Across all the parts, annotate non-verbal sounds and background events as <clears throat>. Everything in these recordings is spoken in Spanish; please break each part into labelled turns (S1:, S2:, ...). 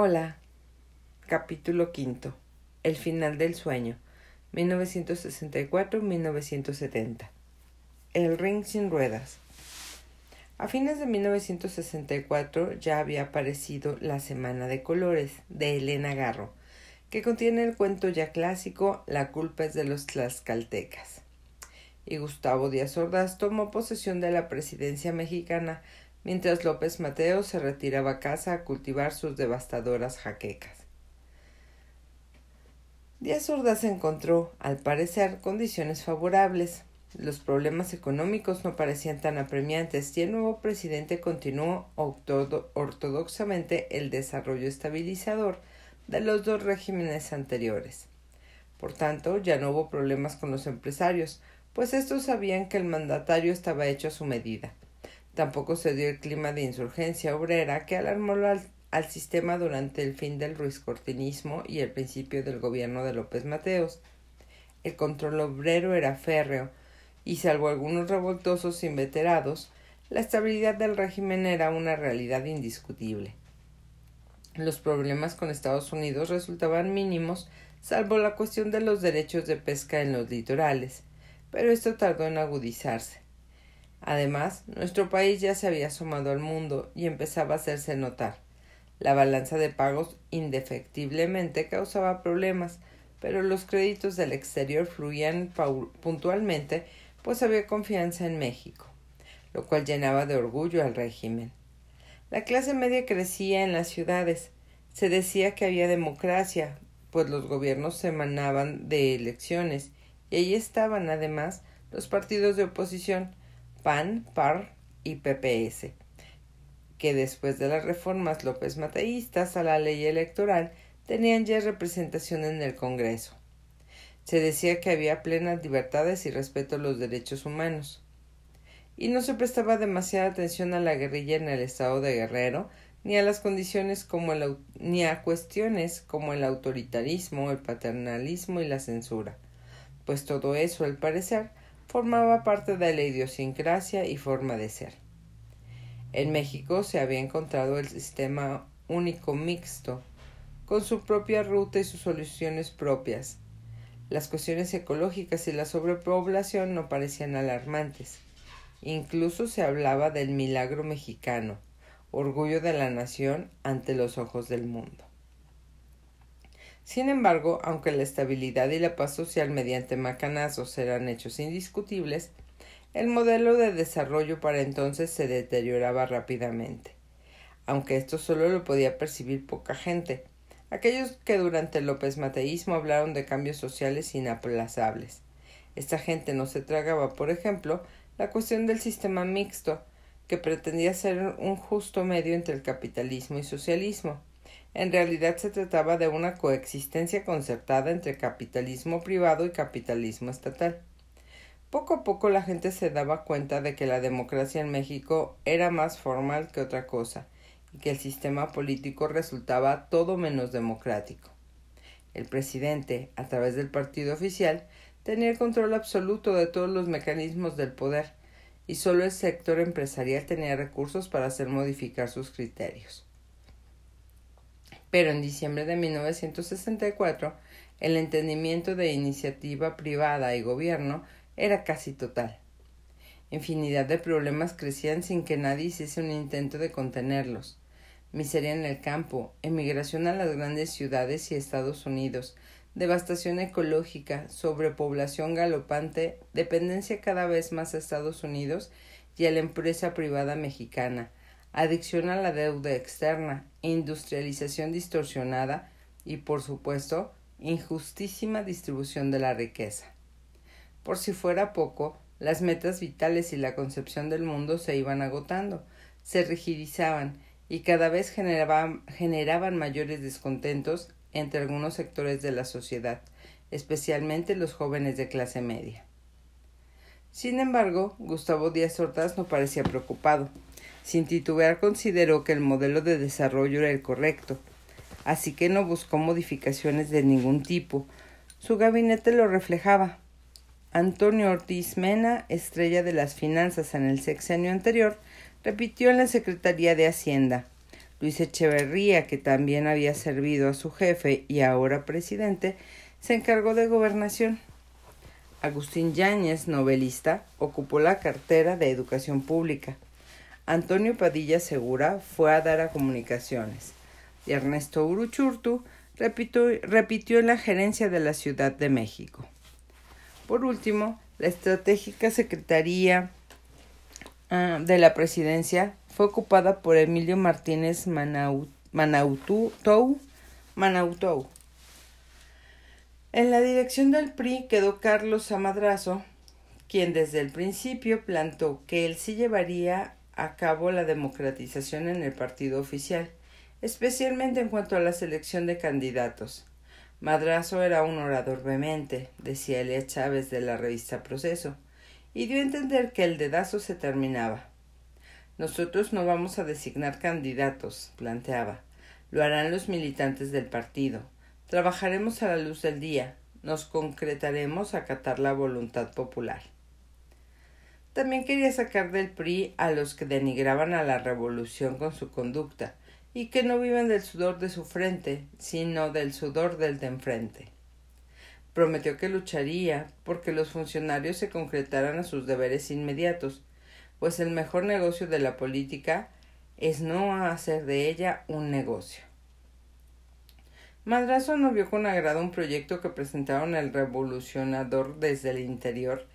S1: Hola. Capítulo quinto. El final del sueño. 1964-1970. El ring sin ruedas. A fines de 1964 ya había aparecido La Semana de Colores de Elena Garro, que contiene el cuento ya clásico La culpa es de los tlaxcaltecas. Y Gustavo Díaz Ordaz tomó posesión de la presidencia mexicana mientras López Mateo se retiraba a casa a cultivar sus devastadoras jaquecas. Díaz Ordaz encontró, al parecer, condiciones favorables. Los problemas económicos no parecían tan apremiantes y el nuevo presidente continuó ortodoxamente el desarrollo estabilizador de los dos regímenes anteriores. Por tanto, ya no hubo problemas con los empresarios, pues estos sabían que el mandatario estaba hecho a su medida. Tampoco se dio el clima de insurgencia obrera que alarmó al, sistema durante el fin del ruizcortinismo y el principio del gobierno de López Mateos. El control obrero era férreo, y salvo algunos revoltosos inveterados, la estabilidad del régimen era una realidad indiscutible. Los problemas con Estados Unidos resultaban mínimos, salvo la cuestión de los derechos de pesca en los litorales, pero esto tardó en agudizarse. Además, nuestro país ya se había asomado al mundo y empezaba a hacerse notar. La balanza de pagos indefectiblemente causaba problemas, pero los créditos del exterior fluían puntualmente, pues había confianza en México, lo cual llenaba de orgullo al régimen. La clase media crecía en las ciudades. Se decía que había democracia, pues los gobiernos se emanaban de elecciones, y allí estaban, además, los partidos de oposición, PAN, PAR y PPS, que después de las reformas López Mateístas a la ley electoral tenían ya representación en el Congreso. Se decía que había plenas libertades y respeto a los derechos humanos. Y no se prestaba demasiada atención a la guerrilla en el estado de Guerrero, ni a las condiciones como el, ni a cuestiones como el autoritarismo, el paternalismo y la censura, pues todo eso, al parecer, formaba parte de la idiosincrasia y forma de ser. En México se había encontrado el sistema único mixto, con su propia ruta y sus soluciones propias. Las cuestiones ecológicas y la sobrepoblación no parecían alarmantes. Incluso se hablaba del milagro mexicano, orgullo de la nación ante los ojos del mundo. Sin embargo, aunque la estabilidad y la paz social mediante macanazos eran hechos indiscutibles, el modelo de desarrollo para entonces se deterioraba rápidamente, aunque esto solo lo podía percibir poca gente, aquellos que durante el López Mateísmo hablaron de cambios sociales inaplazables. Esta gente no se tragaba, por ejemplo, la cuestión del sistema mixto, que pretendía ser un justo medio entre el capitalismo y socialismo. En realidad se trataba de una coexistencia concertada entre capitalismo privado y capitalismo estatal. Poco a poco la gente se daba cuenta de que la democracia en México era más formal que otra cosa y que el sistema político resultaba todo menos democrático. El presidente, a través del partido oficial, tenía el control absoluto de todos los mecanismos del poder y solo el sector empresarial tenía recursos para hacer modificar sus criterios pero en diciembre de 1964 el entendimiento de iniciativa privada y gobierno era casi total. Infinidad de problemas crecían sin que nadie hiciese un intento de contenerlos. Miseria en el campo, emigración a las grandes ciudades y Estados Unidos, devastación ecológica, sobrepoblación galopante, dependencia cada vez más a Estados Unidos y a la empresa privada mexicana, adicción a la deuda externa, industrialización distorsionada y, por supuesto, injustísima distribución de la riqueza. Por si fuera poco, las metas vitales y la concepción del mundo se iban agotando, se rigidizaban y cada vez generaban, mayores descontentos entre algunos sectores de la sociedad, especialmente los jóvenes de clase media. Sin embargo, Gustavo Díaz Ordaz no parecía preocupado. Sin titubear consideró que el modelo de desarrollo era el correcto, así que no buscó modificaciones de ningún tipo. Su gabinete lo reflejaba. Antonio Ortiz Mena, estrella de las finanzas en el sexenio anterior, repitió en la Secretaría de Hacienda. Luis Echeverría, que también había servido a su jefe y ahora presidente, se encargó de gobernación. Agustín Yáñez, novelista, ocupó la cartera de Educación Pública. Antonio Padilla Segura fue a dar a Comunicaciones. Y Ernesto Uruchurtu repitió, repitió en la gerencia de la Ciudad de México. Por último, la estratégica Secretaría uh, de la Presidencia fue ocupada por Emilio Martínez Manautou, Manautou en la dirección del PRI quedó Carlos Amadrazo, quien desde el principio plantó que él sí llevaría a cabo la democratización en el partido oficial, especialmente en cuanto a la selección de candidatos. Madrazo era un orador vehemente, decía Elia Chávez de la revista Proceso, y dio a entender que el dedazo se terminaba. Nosotros no vamos a designar candidatos, planteaba. Lo harán los militantes del partido. Trabajaremos a la luz del día, nos concretaremos a acatar la voluntad popular. También quería sacar del PRI a los que denigraban a la revolución con su conducta y que no viven del sudor de su frente, sino del sudor del de enfrente. Prometió que lucharía porque los funcionarios se concretaran a sus deberes inmediatos, pues el mejor negocio de la política es no hacer de ella un negocio. Madrazo no vio con agrado un proyecto que presentaron el revolucionador desde el interior,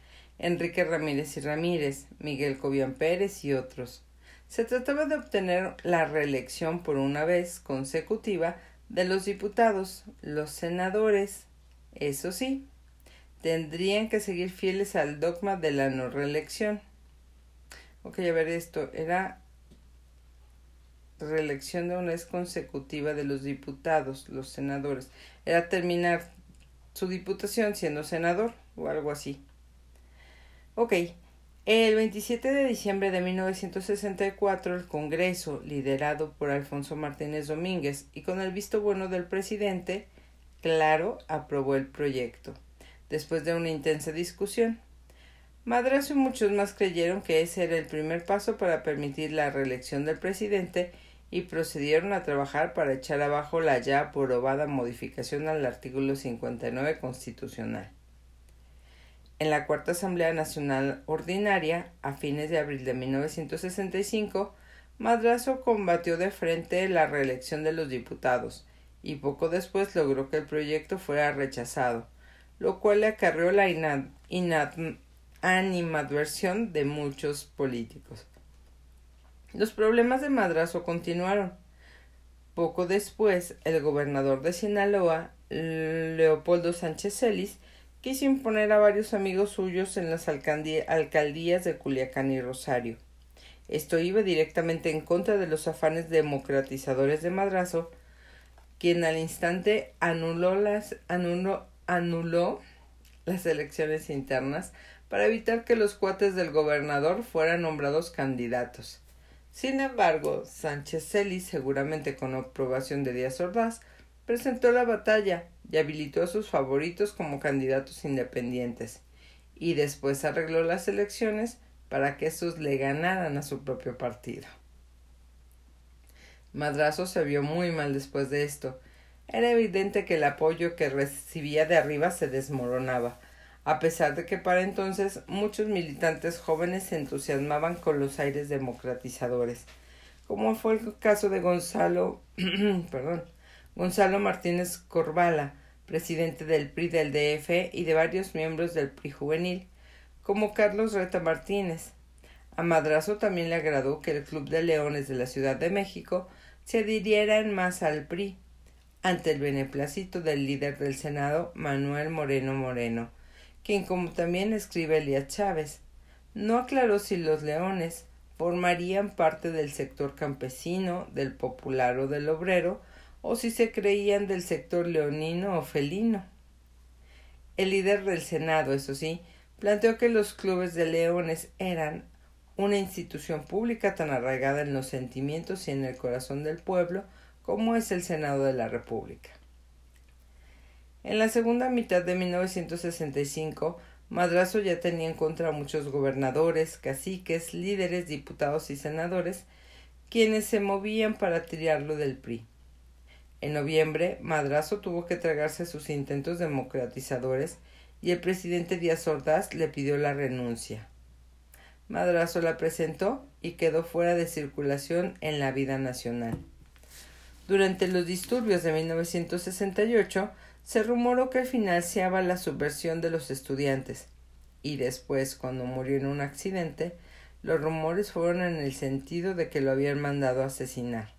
S1: Enrique Ramírez y Ramírez, Miguel Cobian Pérez y otros. Se trataba de obtener la reelección por una vez consecutiva de los diputados, los senadores. Eso sí, tendrían que seguir fieles al dogma de la no reelección. Ok, a ver esto. Era reelección de una vez consecutiva de los diputados, los senadores. Era terminar su diputación siendo senador o algo así. Ok. El 27 de diciembre de 1964, el Congreso, liderado por Alfonso Martínez Domínguez y con el visto bueno del presidente, claro, aprobó el proyecto, después de una intensa discusión. Madrazo y muchos más creyeron que ese era el primer paso para permitir la reelección del presidente y procedieron a trabajar para echar abajo la ya aprobada modificación al artículo 59 constitucional. En la Cuarta Asamblea Nacional Ordinaria, a fines de abril de 1965, Madrazo combatió de frente la reelección de los diputados y poco después logró que el proyecto fuera rechazado, lo cual le acarreó la animadversión de muchos políticos. Los problemas de Madrazo continuaron. Poco después, el gobernador de Sinaloa, Leopoldo Sánchez Celis, quiso imponer a varios amigos suyos en las alcaldías de Culiacán y Rosario. Esto iba directamente en contra de los afanes democratizadores de Madrazo, quien al instante anuló las, anuló, anuló las elecciones internas para evitar que los cuates del gobernador fueran nombrados candidatos. Sin embargo, Sánchez Celis, seguramente con aprobación de Díaz Ordaz, presentó la batalla y habilitó a sus favoritos como candidatos independientes, y después arregló las elecciones para que estos le ganaran a su propio partido. Madrazo se vio muy mal después de esto. Era evidente que el apoyo que recibía de arriba se desmoronaba, a pesar de que para entonces muchos militantes jóvenes se entusiasmaban con los aires democratizadores, como fue el caso de Gonzalo, <clears throat> perdón, Gonzalo Martínez Corvala, presidente del PRI del DF y de varios miembros del PRI juvenil, como Carlos Reta Martínez. A Madrazo también le agradó que el Club de Leones de la Ciudad de México se adhiriera en más al PRI, ante el beneplácito del líder del Senado, Manuel Moreno Moreno, quien como también escribe Elías Chávez, no aclaró si los leones formarían parte del sector campesino, del popular o del obrero, o si se creían del sector leonino o felino. El líder del Senado, eso sí, planteó que los clubes de leones eran una institución pública tan arraigada en los sentimientos y en el corazón del pueblo como es el Senado de la República. En la segunda mitad de 1965, Madrazo ya tenía en contra a muchos gobernadores, caciques, líderes, diputados y senadores quienes se movían para tirarlo del PRI. En noviembre, Madrazo tuvo que tragarse sus intentos democratizadores y el presidente Díaz Ordaz le pidió la renuncia. Madrazo la presentó y quedó fuera de circulación en la vida nacional. Durante los disturbios de 1968 se rumoró que financiaba la subversión de los estudiantes y después, cuando murió en un accidente, los rumores fueron en el sentido de que lo habían mandado a asesinar.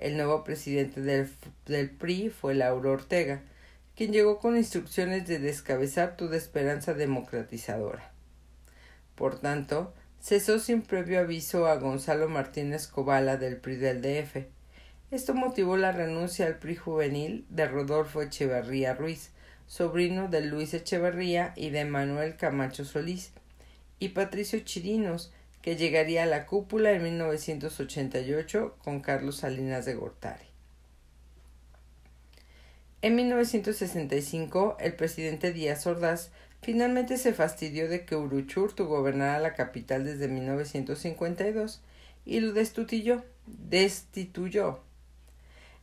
S1: El nuevo presidente del, PRI fue Lauro Ortega, quien llegó con instrucciones de descabezar toda esperanza democratizadora. Por tanto, cesó sin previo aviso a Gonzalo Martínez Cobala del PRI del DF. Esto motivó la renuncia al PRI juvenil de Rodolfo Echeverría Ruiz, sobrino de Luis Echeverría y de Manuel Camacho Solís, y Patricio Chirinos, que llegaría a la cúpula en 1988 con Carlos Salinas de Gortari. En 1965, el presidente Díaz Ordaz finalmente se fastidió de que Uruchurtu gobernara la capital desde 1952 y lo destituyó, destituyó.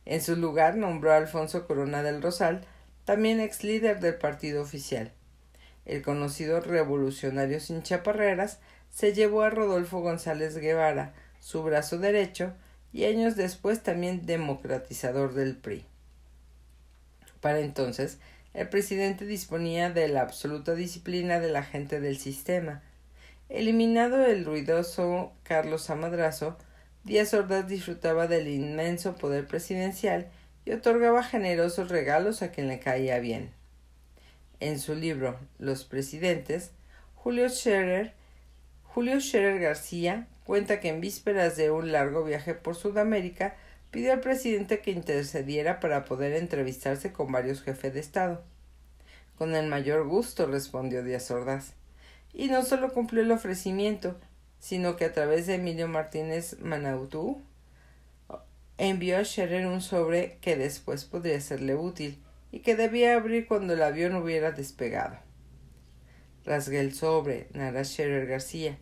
S1: En su lugar nombró a Alfonso Corona del Rosal, también ex líder del partido oficial. El conocido revolucionario sin chaparreras se llevó a Rodolfo González Guevara, su brazo derecho, y años después también democratizador del PRI. Para entonces, el presidente disponía de la absoluta disciplina de la gente del sistema. Eliminado el ruidoso Carlos Amadrazo, Díaz Ordaz disfrutaba del inmenso poder presidencial y otorgaba generosos regalos a quien le caía bien. En su libro Los presidentes, Julio Scherer Julio Scherer García cuenta que en vísperas de un largo viaje por Sudamérica pidió al presidente que intercediera para poder entrevistarse con varios jefes de Estado. Con el mayor gusto, respondió Díaz Ordaz. Y no solo cumplió el ofrecimiento, sino que a través de Emilio Martínez Manautú envió a Scherer un sobre que después podría serle útil y que debía abrir cuando el avión hubiera despegado. Rasgué el sobre, narra Scherer García,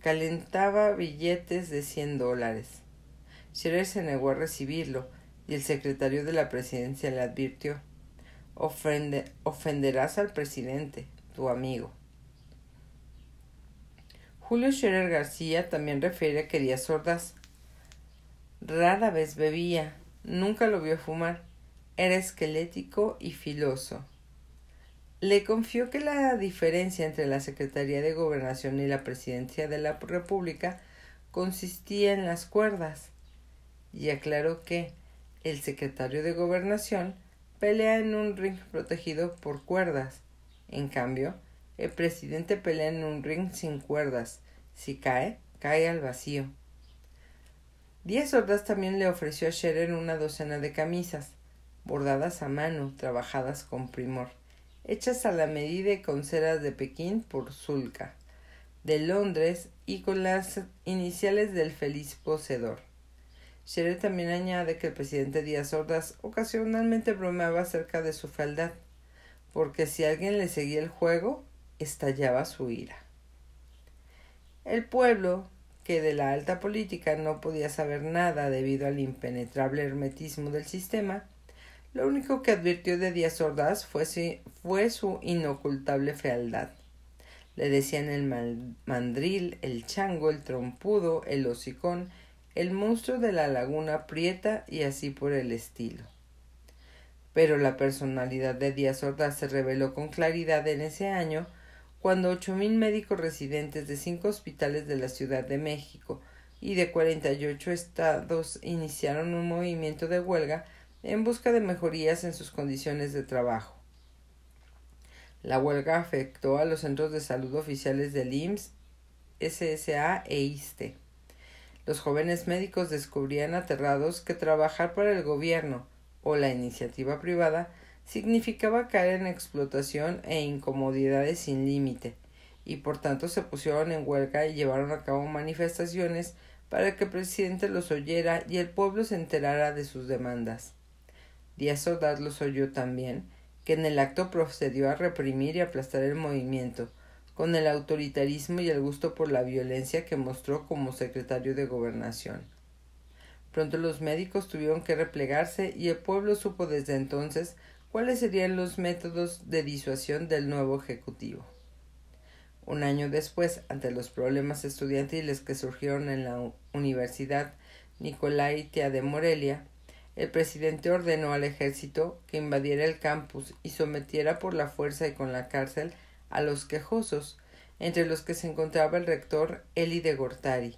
S1: calentaba billetes de cien dólares. Scherer se negó a recibirlo y el secretario de la presidencia le advirtió ofenderás al presidente, tu amigo. Julio Scherer García también refiere que Díaz Ordaz rara vez bebía, nunca lo vio fumar, era esquelético y filoso. Le confió que la diferencia entre la Secretaría de Gobernación y la Presidencia de la República consistía en las cuerdas, y aclaró que el secretario de Gobernación pelea en un ring protegido por cuerdas. En cambio, el presidente pelea en un ring sin cuerdas. Si cae, cae al vacío. Díaz Ordaz también le ofreció a Scherer una docena de camisas, bordadas a mano, trabajadas con primor hechas a la medida y con ceras de Pekín por Zulka, de Londres y con las iniciales del feliz poseedor. Scherer también añade que el presidente Díaz Ordaz ocasionalmente bromeaba acerca de su fealdad, porque si alguien le seguía el juego, estallaba su ira. El pueblo, que de la alta política no podía saber nada debido al impenetrable hermetismo del sistema, lo único que advirtió de Díaz Ordaz fue, fue su inocultable fealdad. Le decían el mandril, el chango, el trompudo, el hocicón, el monstruo de la laguna prieta y así por el estilo. Pero la personalidad de Díaz Ordaz se reveló con claridad en ese año cuando ocho mil médicos residentes de cinco hospitales de la Ciudad de México y de cuarenta y ocho estados iniciaron un movimiento de huelga en busca de mejorías en sus condiciones de trabajo. La huelga afectó a los centros de salud oficiales del IMSS, SSA e ISTE. Los jóvenes médicos descubrían aterrados que trabajar para el gobierno o la iniciativa privada significaba caer en explotación e incomodidades sin límite, y por tanto se pusieron en huelga y llevaron a cabo manifestaciones para que el presidente los oyera y el pueblo se enterara de sus demandas. Díaz Ordaz los oyó también, que en el acto procedió a reprimir y aplastar el movimiento, con el autoritarismo y el gusto por la violencia que mostró como secretario de Gobernación. Pronto los médicos tuvieron que replegarse y el pueblo supo desde entonces cuáles serían los métodos de disuasión del nuevo Ejecutivo. Un año después, ante los problemas estudiantiles que surgieron en la Universidad Nicolaitia de Morelia, el presidente ordenó al ejército que invadiera el campus y sometiera por la fuerza y con la cárcel a los quejosos, entre los que se encontraba el rector Eli de Gortari.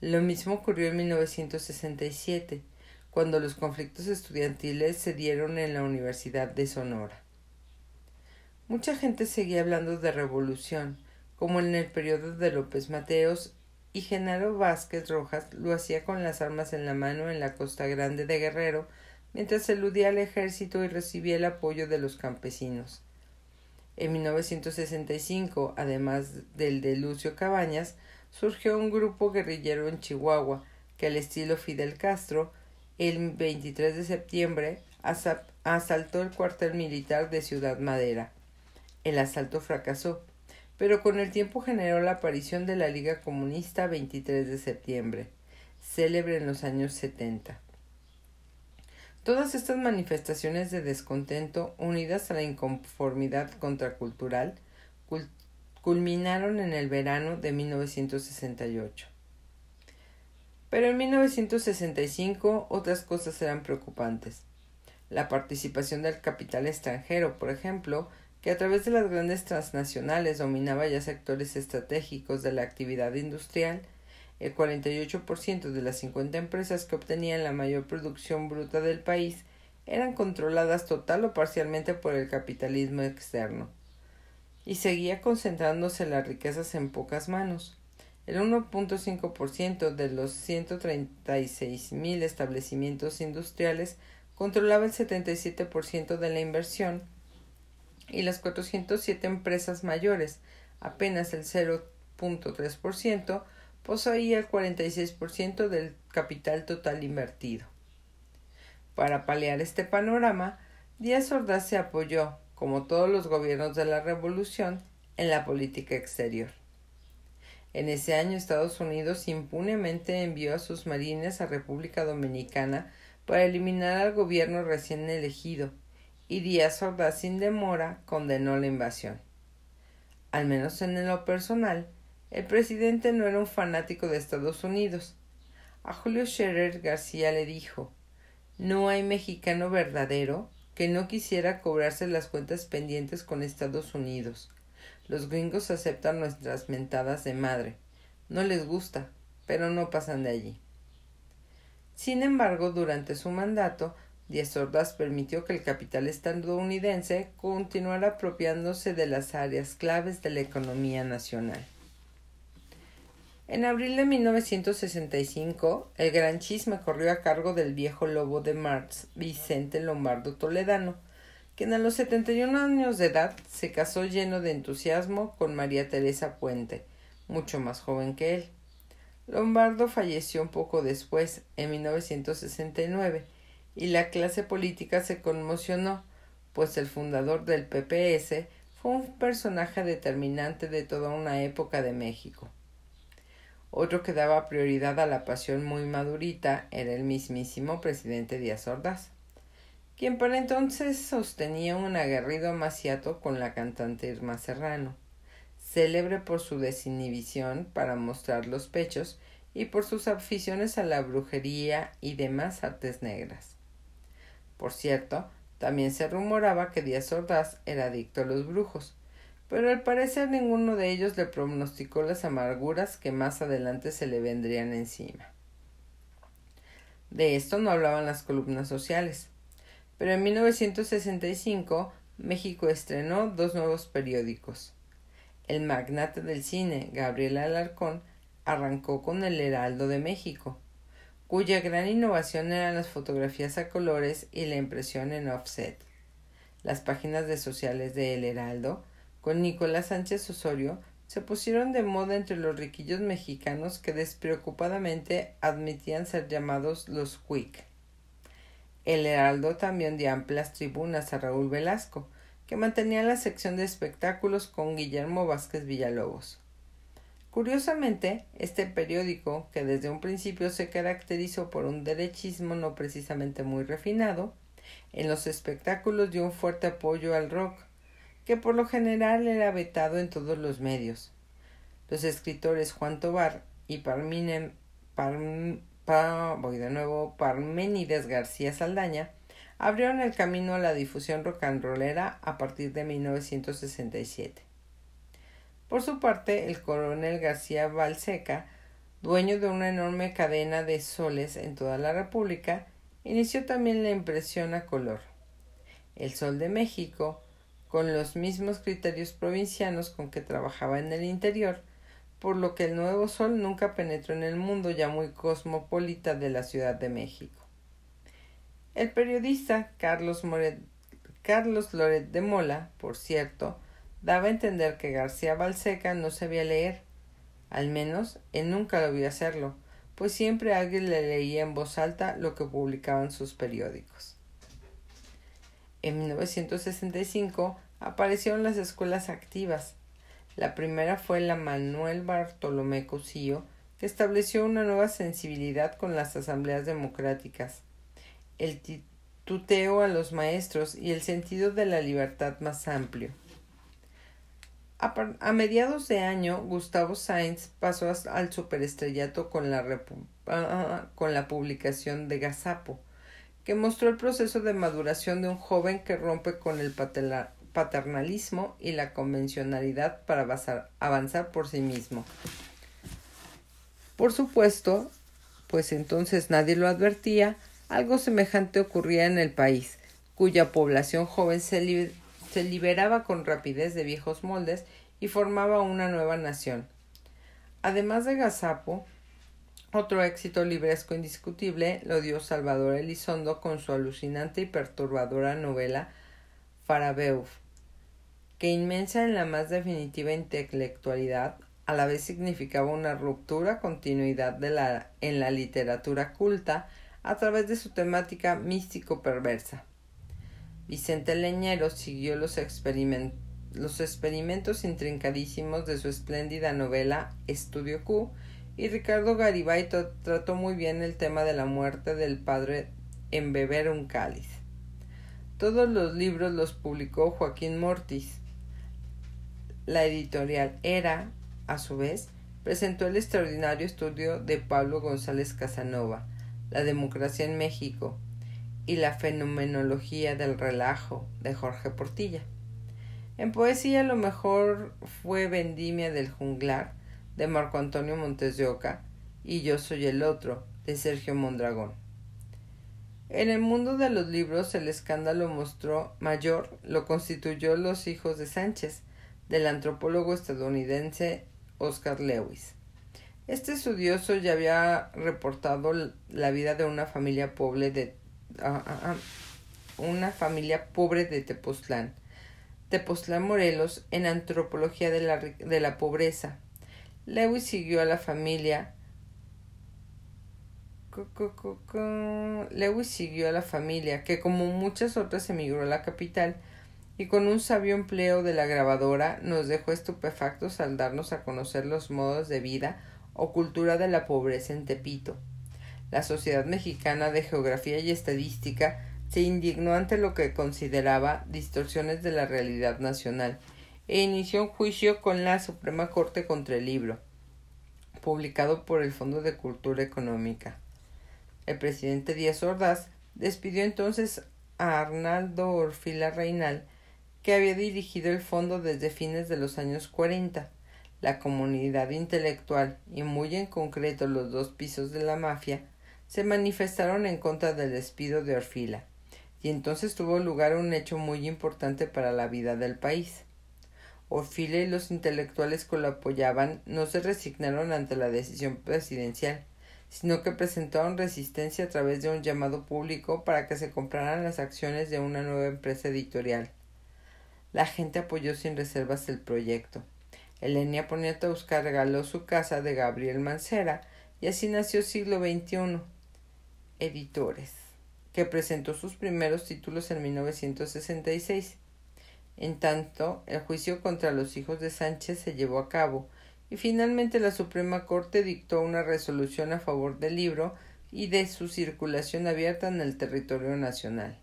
S1: Lo mismo ocurrió en 1967, cuando los conflictos estudiantiles se dieron en la Universidad de Sonora. Mucha gente seguía hablando de revolución, como en el periodo de López Mateos, y Genaro Vázquez Rojas lo hacía con las armas en la mano en la Costa Grande de Guerrero, mientras eludía al ejército y recibía el apoyo de los campesinos. En 1965, además del de Lucio Cabañas, surgió un grupo guerrillero en Chihuahua que al estilo Fidel Castro, el 23 de septiembre asaltó el cuartel militar de Ciudad Madera. El asalto fracasó, pero con el tiempo generó la aparición de la Liga Comunista 23 de septiembre, célebre en los años 70. Todas estas manifestaciones de descontento, unidas a la inconformidad contracultural, culminaron en el verano de 1968. Pero en 1965 otras cosas eran preocupantes. La participación del capital extranjero, por ejemplo, que a través de las grandes transnacionales dominaba ya sectores estratégicos de la actividad industrial, el 48% de las 50 empresas que obtenían la mayor producción bruta del país eran controladas total o parcialmente por el capitalismo externo. Y seguía concentrándose las riquezas en pocas manos. El 1.5% de los 136.000 establecimientos industriales controlaba el 77% de la inversión y las 407 empresas mayores, apenas el 0.3%, poseía el 46% del capital total invertido. Para paliar este panorama, Díaz Ordaz se apoyó, como todos los gobiernos de la Revolución, en la política exterior. En ese año Estados Unidos impunemente envió a sus marines a República Dominicana para eliminar al gobierno recién elegido y Díaz Ordaz sin demora condenó la invasión. Al menos en lo personal, el presidente no era un fanático de Estados Unidos. A Julio Scherer García le dijo No hay mexicano verdadero que no quisiera cobrarse las cuentas pendientes con Estados Unidos. Los gringos aceptan nuestras mentadas de madre. No les gusta, pero no pasan de allí. Sin embargo, durante su mandato, Díaz Ordaz permitió que el capital estadounidense continuara apropiándose de las áreas claves de la economía nacional. En abril de 1965, el gran chisme corrió a cargo del viejo lobo de Marx, Vicente Lombardo Toledano, quien a los 71 años de edad se casó lleno de entusiasmo con María Teresa Puente, mucho más joven que él. Lombardo falleció un poco después, en 1969, y la clase política se conmocionó, pues el fundador del PPS fue un personaje determinante de toda una época de México. Otro que daba prioridad a la pasión muy madurita era el mismísimo presidente Díaz Ordaz, quien para entonces sostenía un aguerrido amaciato con la cantante Irma Serrano, célebre por su desinhibición para mostrar los pechos y por sus aficiones a la brujería y demás artes negras. Por cierto, también se rumoraba que Díaz Ordaz era adicto a los brujos, pero al parecer ninguno de ellos le pronosticó las amarguras que más adelante se le vendrían encima. De esto no hablaban las columnas sociales, pero en 1965 México estrenó dos nuevos periódicos. El magnate del cine, Gabriel Alarcón, arrancó con el Heraldo de México, cuya gran innovación eran las fotografías a colores y la impresión en offset. Las páginas de sociales de El Heraldo, con Nicolás Sánchez Osorio, se pusieron de moda entre los riquillos mexicanos que despreocupadamente admitían ser llamados los quick. El Heraldo también dio amplias tribunas a Raúl Velasco, que mantenía la sección de espectáculos con Guillermo Vázquez Villalobos. Curiosamente, este periódico, que desde un principio se caracterizó por un derechismo no precisamente muy refinado, en los espectáculos dio un fuerte apoyo al rock, que por lo general era vetado en todos los medios. Los escritores Juan Tobar y Parmine, voy de nuevo, Parménides García Saldaña abrieron el camino a la difusión rock and rollera a partir de 1967. Por su parte, el coronel García Balseca, dueño de una enorme cadena de soles en toda la República, inició también la impresión a color. El Sol de México, con los mismos criterios provincianos con que trabajaba en el interior, por lo que el nuevo Sol nunca penetró en el mundo ya muy cosmopolita de la Ciudad de México. El periodista Carlos, Carlos Loret de Mola, por cierto, daba a entender que García Balseca no sabía leer. Al menos él nunca lo vio hacerlo, pues siempre alguien le leía en voz alta lo que publicaban sus periódicos. En 1965 aparecieron las escuelas activas. La primera fue la Manuel Bartolomé Cosío, que estableció una nueva sensibilidad con las asambleas democráticas, el tuteo a los maestros y el sentido de la libertad más amplio. A, mediados de año, Gustavo Sainz pasó al superestrellato con la, ah, con la publicación de Gazapo, que mostró el proceso de maduración de un joven que rompe con el paternalismo y la convencionalidad para avanzar por sí mismo. Por supuesto, pues entonces nadie lo advertía, algo semejante ocurría en el país, cuya población joven se, se liberaba con rapidez de viejos moldes y formaba una nueva nación. Además de Gazapo, otro éxito libresco indiscutible lo dio Salvador Elizondo con su alucinante y perturbadora novela Farabeuf, que inmensa en la más definitiva intelectualidad, a la vez significaba una ruptura continuidad de la, en la literatura culta a través de su temática místico perversa. Vicente Leñero siguió los, experimentos intrincadísimos de su espléndida novela Estudio Q y Ricardo Garibay trató muy bien el tema de la muerte del padre en beber un cáliz. Todos los libros los publicó Joaquín Mortis. La editorial Era, a su vez, presentó el extraordinario estudio de Pablo González Casanova, La democracia en México, y la fenomenología del relajo de Jorge Portilla. En poesía lo mejor fue Vendimia del junglar de Marco Antonio Montes de Oca y Yo soy el otro de Sergio Mondragón. En el mundo de los libros el escándalo mostró mayor lo constituyó Los hijos de Sánchez del antropólogo estadounidense Oscar Lewis. Este estudioso ya había reportado la vida de una familia pobre de Ah, una familia pobre de Tepoztlán. Tepoztlán Morelos en Antropología de la, de la Pobreza. Lewis siguió a la familia Lewis siguió a la familia, que como muchas otras emigró a la capital, y con un sabio empleo de la grabadora nos dejó estupefactos al darnos a conocer los modos de vida o cultura de la pobreza en Tepito. La Sociedad Mexicana de Geografía y Estadística se indignó ante lo que consideraba distorsiones de la realidad nacional e inició un juicio con la Suprema Corte contra el libro, publicado por el Fondo de Cultura Económica. El presidente Díaz Ordaz despidió entonces a Arnaldo Orfila Reinal, que había dirigido el fondo desde fines de los años 40. La comunidad intelectual y muy en concreto los dos pisos de la mafia se manifestaron en contra del despido de Orfila, y entonces tuvo lugar un hecho muy importante para la vida del país. Orfila y los intelectuales que lo apoyaban no se resignaron ante la decisión presidencial, sino que presentaron resistencia a través de un llamado público para que se compraran las acciones de una nueva empresa editorial. La gente apoyó sin reservas el proyecto. Elenia Poniatowska regaló su casa de Gabriel Mancera y así nació siglo XXI Editores, que presentó sus primeros títulos en 1966. En tanto, el juicio contra los hijos de Sánchez se llevó a cabo y finalmente la Suprema Corte dictó una resolución a favor del libro y de su circulación abierta en el territorio nacional.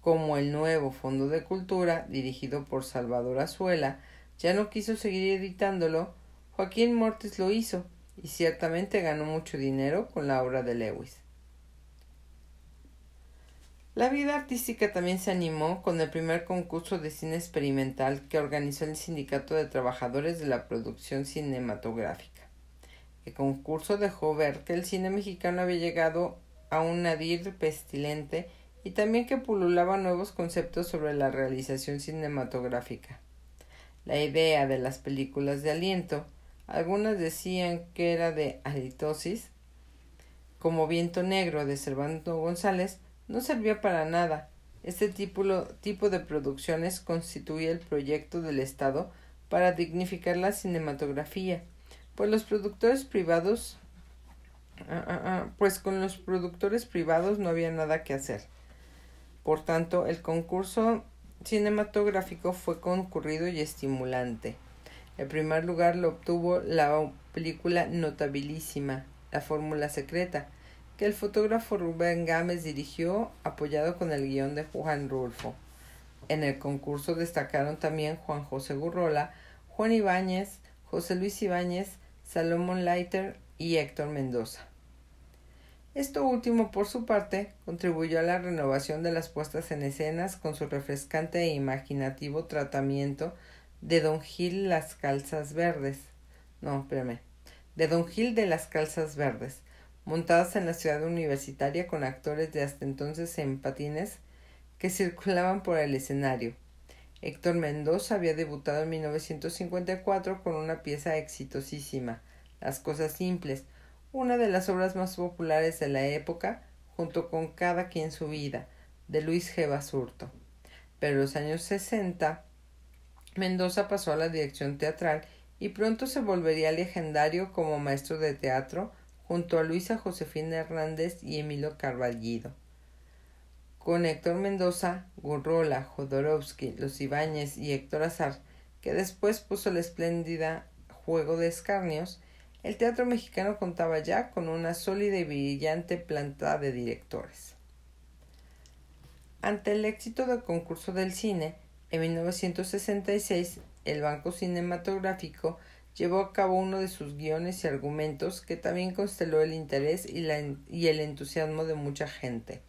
S1: Como el nuevo Fondo de Cultura, dirigido por Salvador Azuela, ya no quiso seguir editándolo, Joaquín Mortis lo hizo y ciertamente ganó mucho dinero con la obra de Lewis. La vida artística también se animó con el primer concurso de cine experimental que organizó el Sindicato de Trabajadores de la Producción Cinematográfica. El concurso dejó ver que el cine mexicano había llegado a un nadir pestilente y también que pululaba nuevos conceptos sobre la realización cinematográfica. La idea de las películas de aliento, algunas decían que era de halitosis, como Viento Negro de Servando González, no servía para nada. Este tipo, de producciones constituía el proyecto del Estado para dignificar la cinematografía, pues los productores privados ah, ah, ah, pues con los productores privados no había nada que hacer. Por tanto, el concurso cinematográfico fue concurrido y estimulante. El primer lugar lo obtuvo la película notabilísima, La Fórmula Secreta, que el fotógrafo Rubén Gámez dirigió, apoyado con el guion de Juan Rulfo. En el concurso destacaron también Juan José Gurrola, Juan Ibáñez, José Luis Ibáñez, Salomón Leiter y Héctor Mendoza. Esto último, por su parte, contribuyó a la renovación de las puestas en escenas con su refrescante e imaginativo tratamiento de Don Gil las calzas verdes. No, espérame. De Don Gil de las calzas verdes, montadas en la ciudad universitaria con actores de hasta entonces en patines que circulaban por el escenario. Héctor Mendoza había debutado en 1954 con una pieza exitosísima, Las Cosas Simples, una de las obras más populares de la época, junto con Cada quien su vida, de Luis G. Basurto. Pero en los años 60, Mendoza pasó a la dirección teatral y pronto se volvería legendario como maestro de teatro junto a Luisa Josefina Hernández y Emilio Carballido. Con Héctor Mendoza, Gurrola, Jodorowsky, Los Ibáñez y Héctor Azar, que después puso la espléndida Juego de Escarnios, el teatro mexicano contaba ya con una sólida y brillante planta de directores. Ante el éxito del concurso del cine, en 1966 el Banco Cinematográfico llevó a cabo uno de sus guiones y argumentos que también consteló el interés y, y el entusiasmo de mucha gente.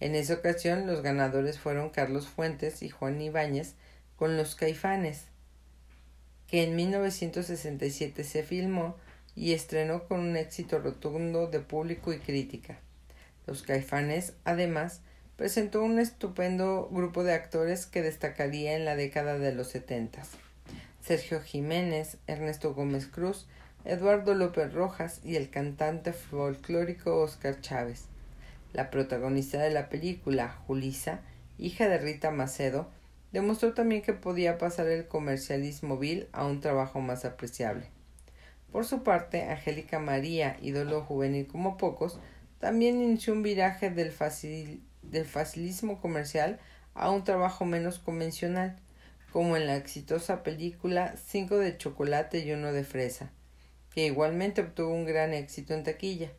S1: En esa ocasión los ganadores fueron Carlos Fuentes y Juan Ibáñez con Los Caifanes, que en 1967 se filmó y estrenó con un éxito rotundo de público y crítica. Los Caifanes, además, presentó un estupendo grupo de actores que destacaría en la década de los setentas. Sergio Jiménez, Ernesto Gómez Cruz, Eduardo López Rojas y el cantante folclórico Oscar Chávez. La protagonista de la película, Julisa, hija de Rita Macedo, demostró también que podía pasar el comercialismo vil a un trabajo más apreciable. Por su parte, Angélica María, ídolo juvenil como pocos, también inició un viraje del, del facilismo comercial a un trabajo menos convencional, como en la exitosa película Cinco de chocolate y uno de fresa, que igualmente obtuvo un gran éxito en taquilla.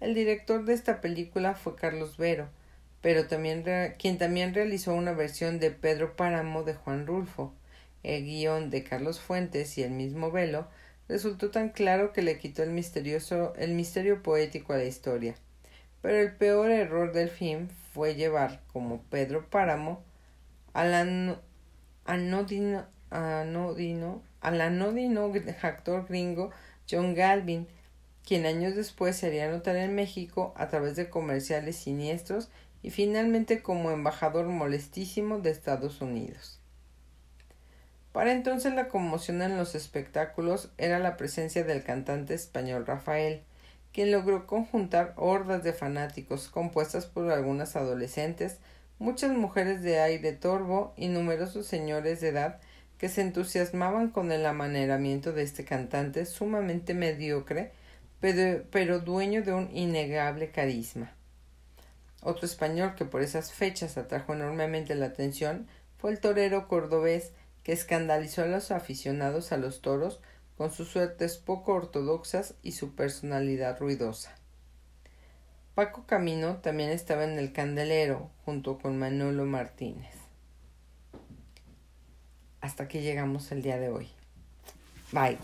S1: El director de esta película fue Carlos Vero, pero también quien también realizó una versión de Pedro Páramo de Juan Rulfo. El guion de Carlos Fuentes y el mismo Velo resultó tan claro que le quitó el misterioso el misterio poético a la historia. Pero el peor error del film fue llevar como Pedro Páramo a la anodino, anodino, al anodino actor gringo John Galvin, quien años después se haría notar en México a través de comerciales siniestros y finalmente como embajador molestísimo de Estados Unidos. Para entonces la conmoción en los espectáculos era la presencia del cantante español Rafael, quien logró conjuntar hordas de fanáticos compuestas por algunas adolescentes muchas mujeres de aire torvo y numerosos señores de edad que se entusiasmaban con el amaneramiento de este cantante sumamente mediocre, pero, pero, dueño de un innegable carisma. Otro español que por esas fechas atrajo enormemente la atención fue el torero cordobés que escandalizó a los aficionados a los toros con sus suertes poco ortodoxas y su personalidad ruidosa. Paco Camino también estaba en el candelero junto con Manolo Martínez. Hasta aquí llegamos el día de hoy. Bye.